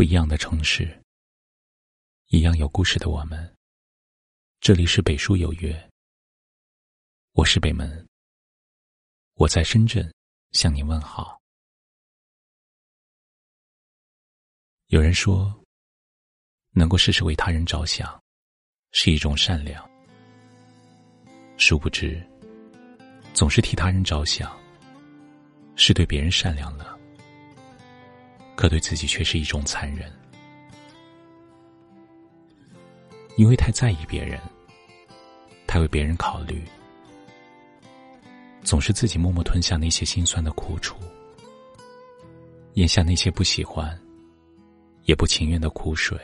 不一样的城市，一样有故事的我们。这里是北书有约，我是北门，我在深圳向你问好。有人说，能够事事为他人着想，是一种善良。殊不知，总是替他人着想，是对别人善良了。可对自己却是一种残忍，因为太在意别人，太为别人考虑，总是自己默默吞下那些心酸的苦楚，咽下那些不喜欢也不情愿的苦水。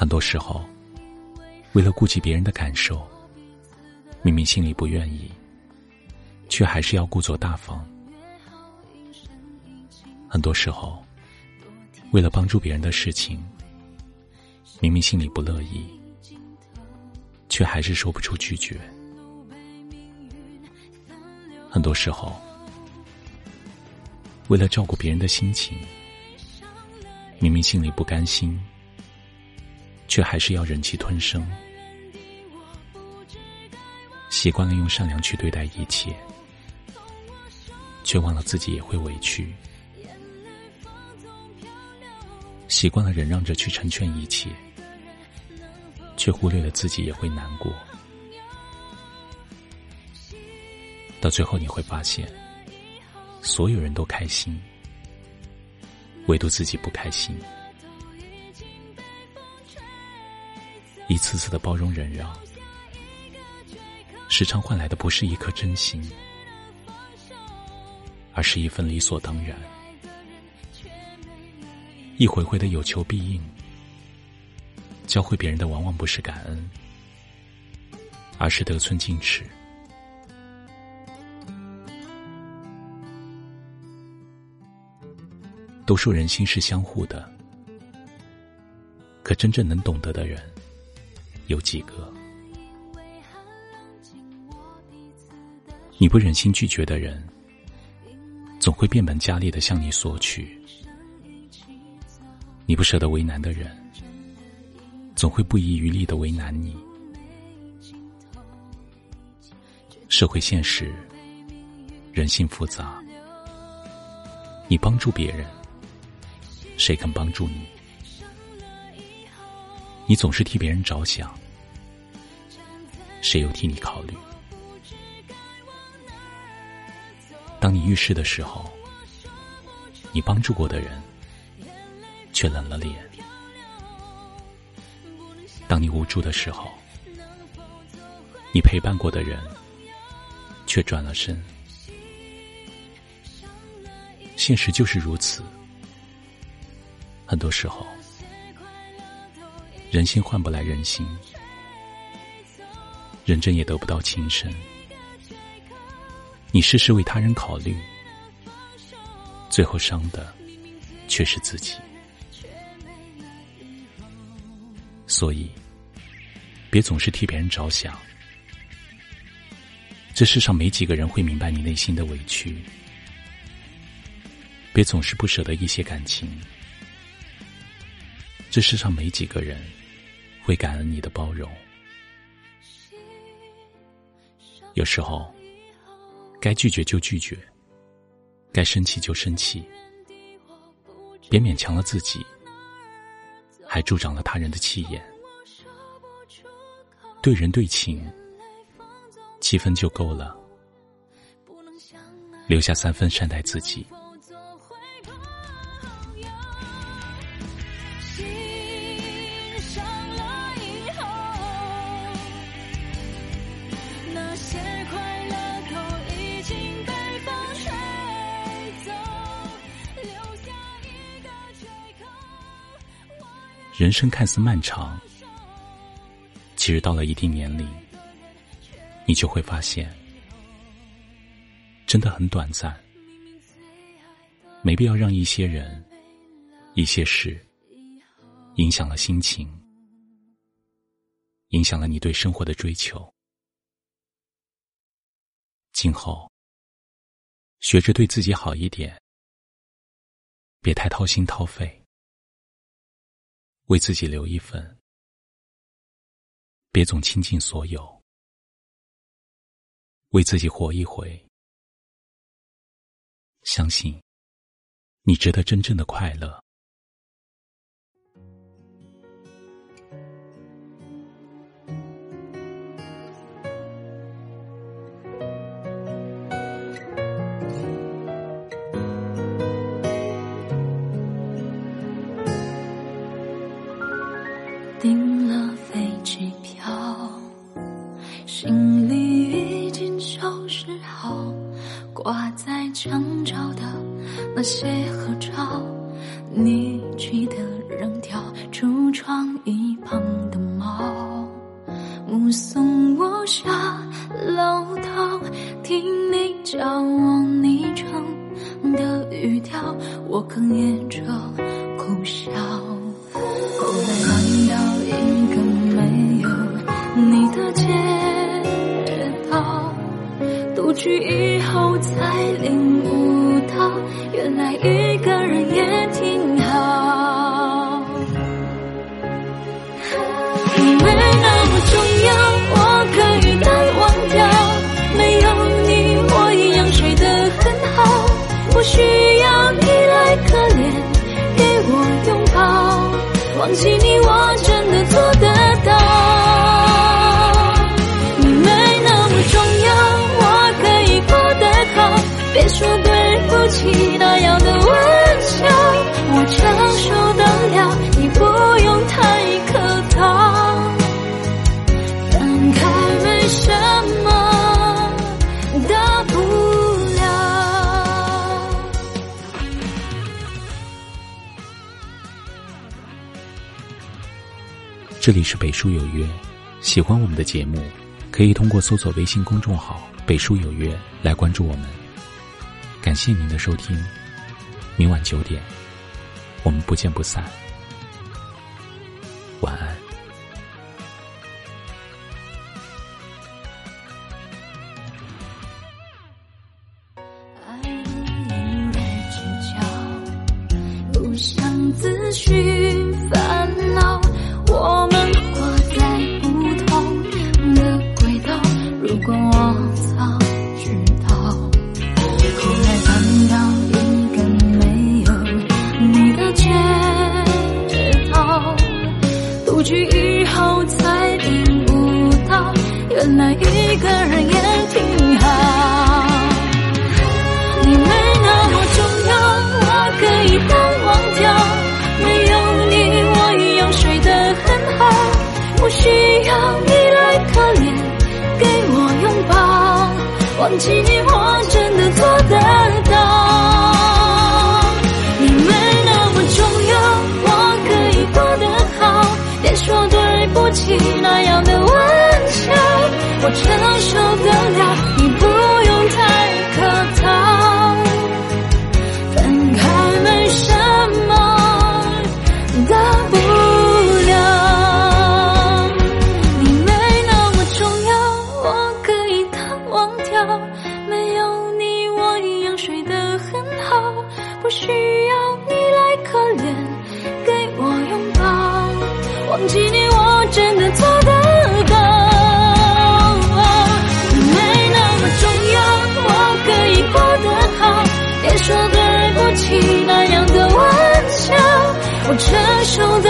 很多时候，为了顾及别人的感受，明明心里不愿意，却还是要故作大方。很多时候，为了帮助别人的事情。明明心里不乐意，却还是说不出拒绝。很多时候，为了照顾别人的心情，明明心里不甘心，却还是要忍气吞声。习惯了用善良去对待一切，却忘了自己也会委屈。习惯了忍让着去成全一切。却忽略了自己也会难过，到最后你会发现，所有人都开心，唯独自己不开心。一次次的包容忍让，时常换来的不是一颗真心，而是一份理所当然。一回回的有求必应。教会别人的往往不是感恩，而是得寸进尺。都说人心是相互的，可真正能懂得的人有几个？你不忍心拒绝的人，总会变本加厉的向你索取；你不舍得为难的人。总会不遗余力的为难你。社会现实，人性复杂。你帮助别人，谁肯帮助你？你总是替别人着想，谁又替你考虑？当你遇事的时候，你帮助过的人，却冷了脸。当你无助的时候，你陪伴过的人却转了身。现实就是如此，很多时候，人心换不来人心，认真也得不到情深。你事事为他人考虑，最后伤的却是自己。所以，别总是替别人着想。这世上没几个人会明白你内心的委屈。别总是不舍得一些感情。这世上没几个人会感恩你的包容。有时候，该拒绝就拒绝，该生气就生气，别勉强了自己。还助长了他人的气焰。对人对情，七分就够了，留下三分善待自己。人生看似漫长，其实到了一定年龄，你就会发现，真的很短暂，没必要让一些人、一些事影响了心情，影响了你对生活的追求。今后，学着对自己好一点，别太掏心掏肺，为自己留一份。别总倾尽所有，为自己活一回。相信，你值得真正的快乐。挂在墙角的那些合照，你记得扔掉橱窗一旁的猫，目送我下楼道，听你叫我昵称的语调，我哽咽着别说对不起那样的玩笑，我承受得了，你不用太客套。分开没什么大不了。这里是北书有约，喜欢我们的节目，可以通过搜索微信公众号“北书有约”来关注我们。感谢您的收听，明晚九点，我们不见不散。晚安。爱不应该计较，不想自寻烦恼。我们活在不同的轨道，如果我个人也挺好。你没那么重要，我可以淡忘掉。没有你，我一样睡得很好，不需要你来可怜，给我拥抱。忘记你，我真的做得到。你没那么重要，我可以过得好。别说对不起那样的我，我守在